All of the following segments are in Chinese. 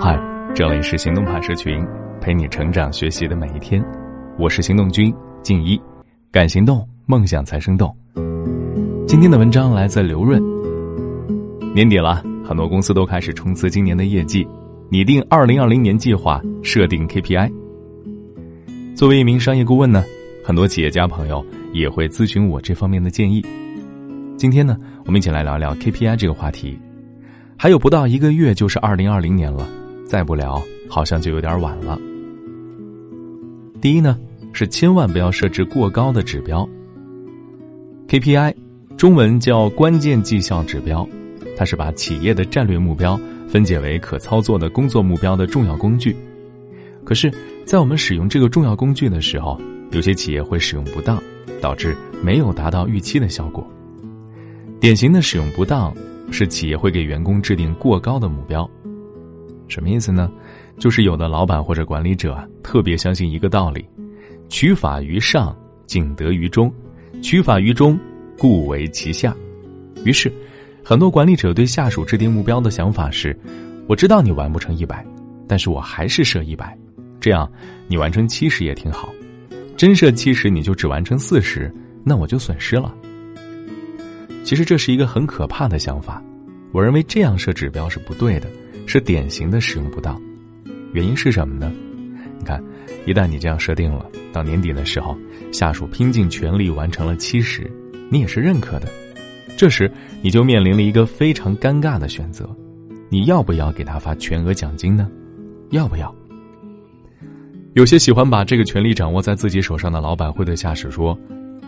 嗨，这里是行动派社群，陪你成长学习的每一天。我是行动君静一，敢行动，梦想才生动。今天的文章来自刘润。年底了，很多公司都开始冲刺今年的业绩，拟定二零二零年计划，设定 KPI。作为一名商业顾问呢，很多企业家朋友也会咨询我这方面的建议。今天呢，我们一起来聊聊 KPI 这个话题。还有不到一个月就是二零二零年了。再不聊，好像就有点晚了。第一呢，是千万不要设置过高的指标。KPI，中文叫关键绩效指标，它是把企业的战略目标分解为可操作的工作目标的重要工具。可是，在我们使用这个重要工具的时候，有些企业会使用不当，导致没有达到预期的效果。典型的使用不当，是企业会给员工制定过高的目标。什么意思呢？就是有的老板或者管理者特别相信一个道理：取法于上，仅得于中；取法于中，故为其下。于是，很多管理者对下属制定目标的想法是：我知道你完不成一百，但是我还是设一百，这样你完成七十也挺好。真设七十，你就只完成四十，那我就损失了。其实这是一个很可怕的想法。我认为这样设指标是不对的。是典型的使用不当，原因是什么呢？你看，一旦你这样设定了，到年底的时候，下属拼尽全力完成了七十，你也是认可的，这时你就面临了一个非常尴尬的选择：你要不要给他发全额奖金呢？要不要？有些喜欢把这个权利掌握在自己手上的老板会对下属说：“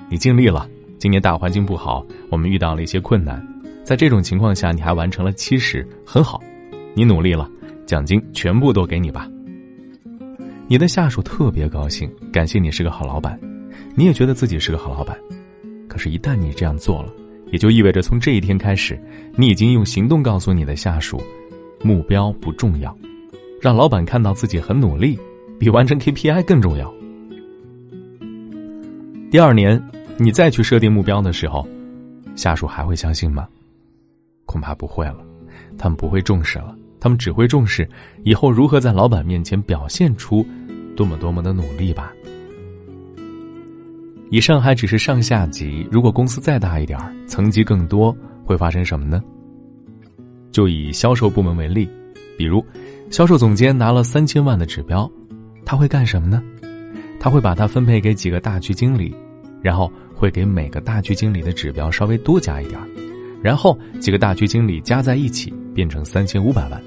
你尽力了，今年大环境不好，我们遇到了一些困难，在这种情况下你还完成了七十，很好。”你努力了，奖金全部都给你吧。你的下属特别高兴，感谢你是个好老板，你也觉得自己是个好老板。可是，一旦你这样做了，也就意味着从这一天开始，你已经用行动告诉你的下属，目标不重要，让老板看到自己很努力，比完成 KPI 更重要。第二年，你再去设定目标的时候，下属还会相信吗？恐怕不会了，他们不会重视了。他们只会重视以后如何在老板面前表现出多么多么的努力吧。以上还只是上下级，如果公司再大一点层级更多，会发生什么呢？就以销售部门为例，比如销售总监拿了三千万的指标，他会干什么呢？他会把它分配给几个大区经理，然后会给每个大区经理的指标稍微多加一点然后几个大区经理加在一起变成三千五百万。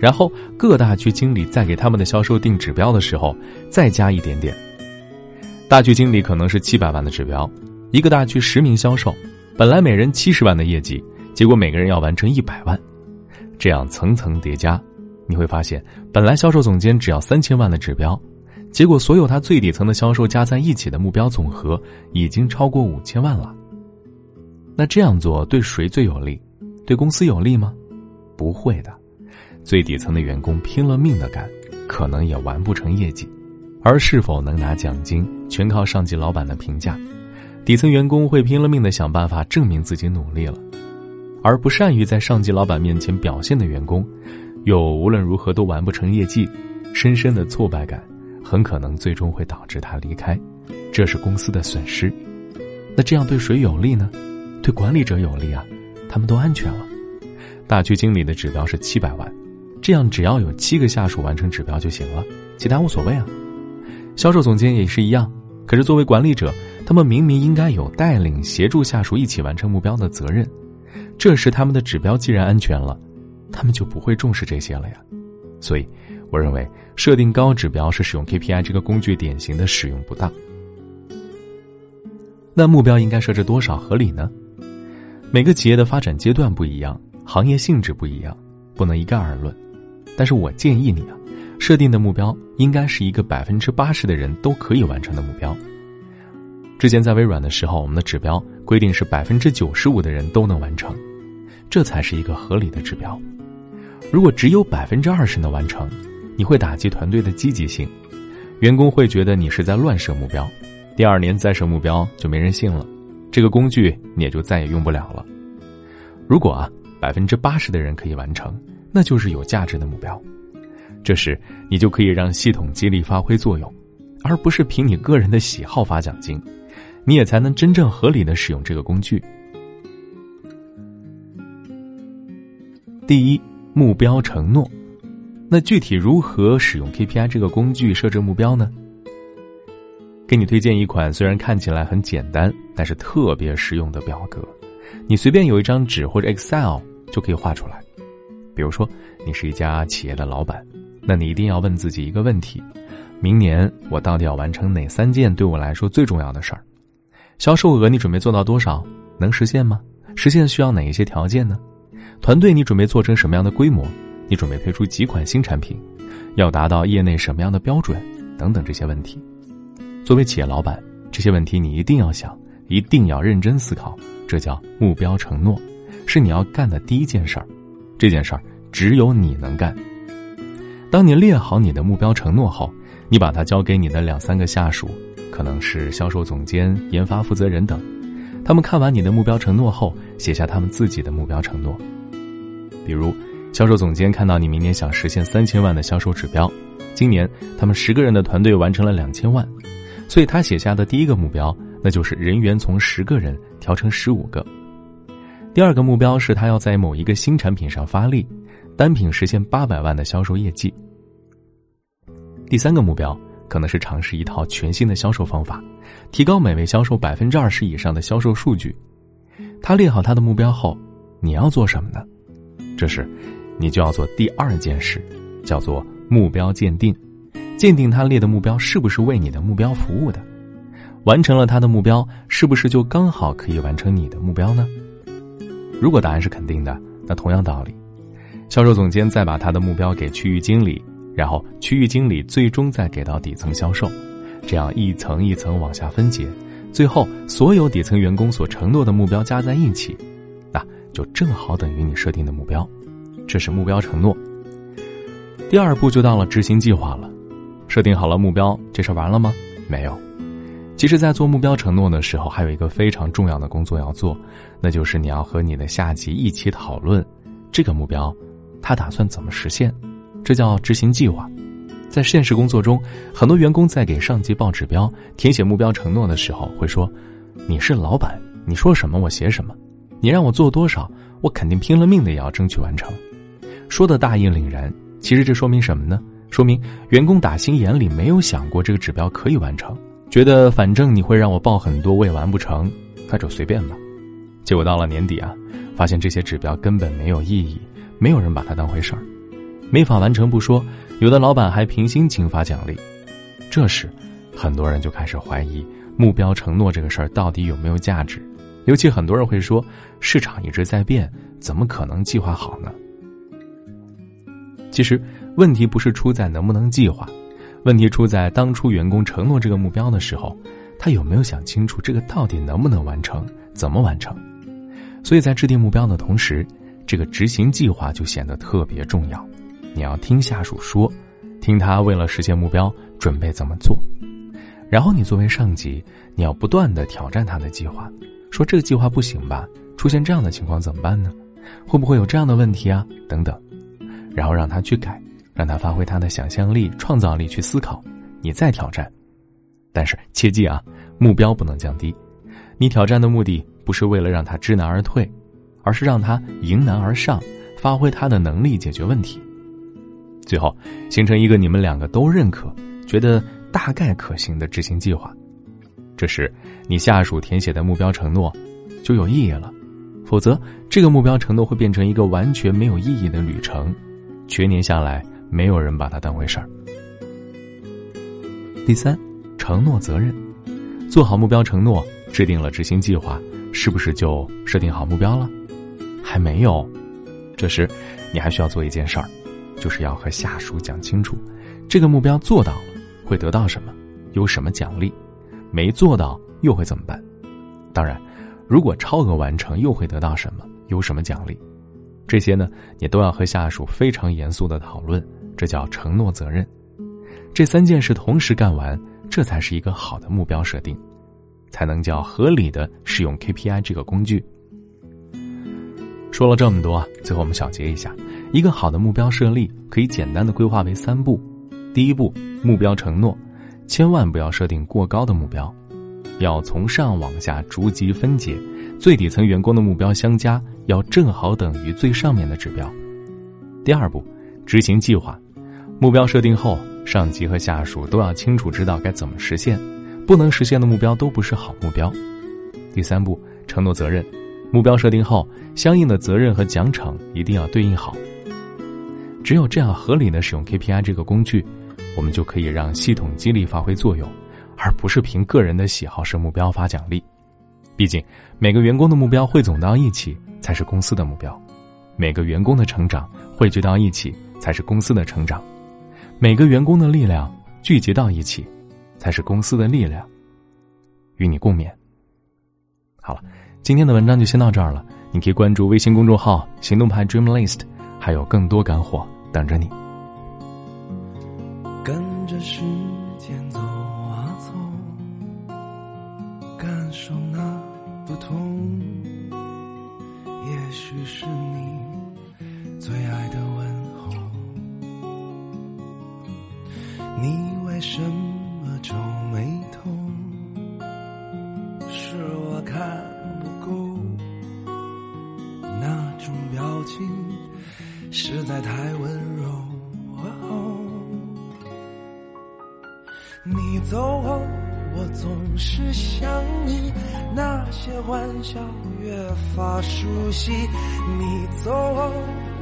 然后各大区经理在给他们的销售定指标的时候，再加一点点。大区经理可能是七百万的指标，一个大区十名销售，本来每人七十万的业绩，结果每个人要完成一百万，这样层层叠加，你会发现，本来销售总监只要三千万的指标，结果所有他最底层的销售加在一起的目标总和已经超过五千万了。那这样做对谁最有利？对公司有利吗？不会的。最底层的员工拼了命的干，可能也完不成业绩，而是否能拿奖金，全靠上级老板的评价。底层员工会拼了命的想办法证明自己努力了，而不善于在上级老板面前表现的员工，又无论如何都完不成业绩，深深的挫败感，很可能最终会导致他离开，这是公司的损失。那这样对谁有利呢？对管理者有利啊，他们都安全了。大区经理的指标是七百万。这样只要有七个下属完成指标就行了，其他无所谓啊。销售总监也是一样，可是作为管理者，他们明明应该有带领、协助下属一起完成目标的责任。这时他们的指标既然安全了，他们就不会重视这些了呀。所以，我认为设定高指标是使用 KPI 这个工具典型的使用不当。那目标应该设置多少合理呢？每个企业的发展阶段不一样，行业性质不一样，不能一概而论。但是我建议你啊，设定的目标应该是一个百分之八十的人都可以完成的目标。之前在微软的时候，我们的指标规定是百分之九十五的人都能完成，这才是一个合理的指标。如果只有百分之二十能完成，你会打击团队的积极性，员工会觉得你是在乱设目标，第二年再设目标就没人信了，这个工具你也就再也用不了了。如果啊，百分之八十的人可以完成。那就是有价值的目标。这时，你就可以让系统激励发挥作用，而不是凭你个人的喜好发奖金，你也才能真正合理的使用这个工具。第一，目标承诺。那具体如何使用 KPI 这个工具设置目标呢？给你推荐一款虽然看起来很简单，但是特别实用的表格。你随便有一张纸或者 Excel 就可以画出来。比如说，你是一家企业的老板。那你一定要问自己一个问题：明年我到底要完成哪三件对我来说最重要的事儿？销售额你准备做到多少？能实现吗？实现需要哪一些条件呢？团队你准备做成什么样的规模？你准备推出几款新产品？要达到业内什么样的标准？等等这些问题。作为企业老板，这些问题你一定要想，一定要认真思考。这叫目标承诺，是你要干的第一件事儿。这件事儿只有你能干。当你列好你的目标承诺后，你把它交给你的两三个下属，可能是销售总监、研发负责人等。他们看完你的目标承诺后，写下他们自己的目标承诺。比如，销售总监看到你明年想实现三千万的销售指标，今年他们十个人的团队完成了两千万，所以他写下的第一个目标，那就是人员从十个人调成十五个。第二个目标是他要在某一个新产品上发力。单品实现八百万的销售业绩。第三个目标可能是尝试一套全新的销售方法，提高每位销售百分之二十以上的销售数据。他列好他的目标后，你要做什么呢？这时，你就要做第二件事，叫做目标鉴定，鉴定他列的目标是不是为你的目标服务的。完成了他的目标，是不是就刚好可以完成你的目标呢？如果答案是肯定的，那同样道理。销售总监再把他的目标给区域经理，然后区域经理最终再给到底层销售，这样一层一层往下分解，最后所有底层员工所承诺的目标加在一起，那就正好等于你设定的目标。这是目标承诺。第二步就到了执行计划了，设定好了目标，这事完了吗？没有。其实，在做目标承诺的时候，还有一个非常重要的工作要做，那就是你要和你的下级一起讨论这个目标。他打算怎么实现？这叫执行计划。在现实工作中，很多员工在给上级报指标、填写目标承诺的时候，会说：“你是老板，你说什么我写什么。你让我做多少，我肯定拼了命的也要争取完成。”说的大义凛然，其实这说明什么呢？说明员工打心眼里没有想过这个指标可以完成，觉得反正你会让我报很多，我也完不成，那就随便吧。结果到了年底啊，发现这些指标根本没有意义。没有人把它当回事儿，没法完成不说，有的老板还凭心情发奖励。这时，很多人就开始怀疑目标承诺这个事儿到底有没有价值。尤其很多人会说，市场一直在变，怎么可能计划好呢？其实，问题不是出在能不能计划，问题出在当初员工承诺这个目标的时候，他有没有想清楚这个到底能不能完成，怎么完成。所以在制定目标的同时。这个执行计划就显得特别重要，你要听下属说，听他为了实现目标准备怎么做，然后你作为上级，你要不断的挑战他的计划，说这个计划不行吧？出现这样的情况怎么办呢？会不会有这样的问题啊？等等，然后让他去改，让他发挥他的想象力、创造力去思考，你再挑战，但是切记啊，目标不能降低，你挑战的目的不是为了让他知难而退。而是让他迎难而上，发挥他的能力解决问题，最后形成一个你们两个都认可、觉得大概可行的执行计划。这时，你下属填写的目标承诺就有意义了，否则这个目标承诺会变成一个完全没有意义的旅程，全年下来没有人把它当回事儿。第三，承诺责任，做好目标承诺，制定了执行计划，是不是就设定好目标了？还没有，这时，你还需要做一件事儿，就是要和下属讲清楚，这个目标做到了会得到什么，有什么奖励；没做到又会怎么办？当然，如果超额完成又会得到什么，有什么奖励？这些呢，你都要和下属非常严肃的讨论，这叫承诺责任。这三件事同时干完，这才是一个好的目标设定，才能叫合理的使用 KPI 这个工具。说了这么多，最后我们小结一下，一个好的目标设立可以简单的规划为三步：第一步，目标承诺，千万不要设定过高的目标，要从上往下逐级分解，最底层员工的目标相加，要正好等于最上面的指标。第二步，执行计划，目标设定后，上级和下属都要清楚知道该怎么实现，不能实现的目标都不是好目标。第三步，承诺责任，目标设定后，相应的责任和奖惩一定要对应好。只有这样合理的使用 KPI 这个工具，我们就可以让系统激励发挥作用，而不是凭个人的喜好设目标发奖励。毕竟，每个员工的目标汇总到一起才是公司的目标，每个员工的成长汇聚到一起才是公司的成长，每个员工的力量聚集到一起，才是公司的力量。与你共勉。好了，今天的文章就先到这儿了。你可以关注微信公众号“行动派 Dream List”，还有更多干货。等着你，跟着时间走走，感受那不同。也许是你最爱的问候。你为什么你走后，我总是想你，那些欢笑越发熟悉。你走后，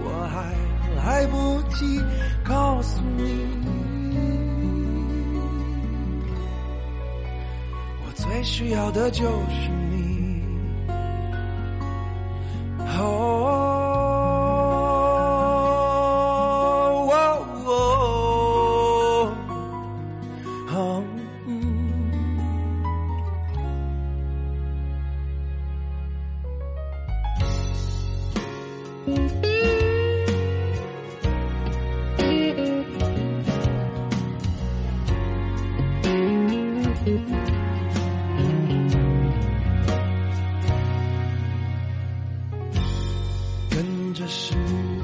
我还来不及告诉你，我最需要的就是你。跟着时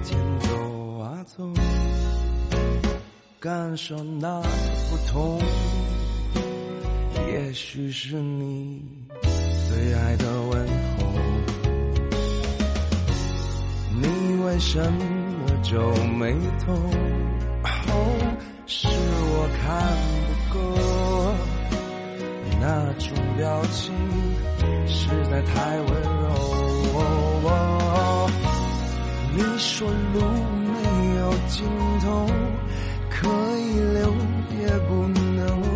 间走啊走，感受那不同。也许是你最爱的问候。你为什么皱眉头？哦，是我看不够，那种表情实在太温柔。你说路没有尽头，可以留也不能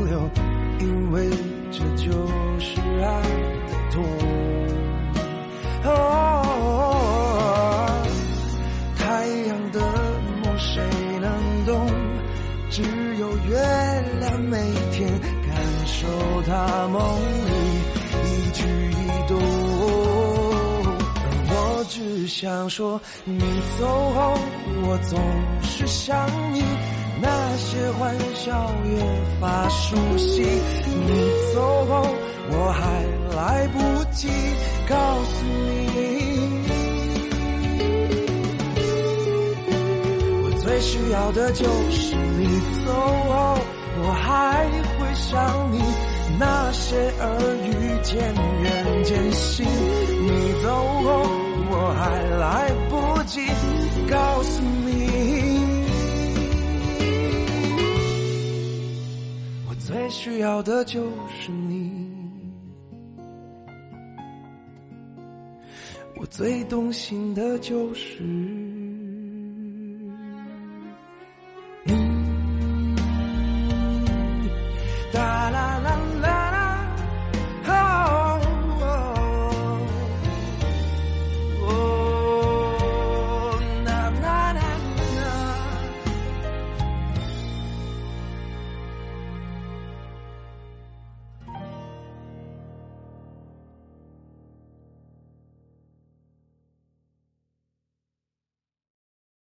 留，因为这就是爱的痛。太阳的梦谁能懂？只有月亮每天感受它梦里只想说，你走后，我总是想你，那些欢笑越发熟悉。你走后，我还来不及告诉你，我最需要的就是你走后，我还会想你，那些耳语渐远渐行。你走后。我还来不及告诉你，我最需要的就是你，我最动心的就是。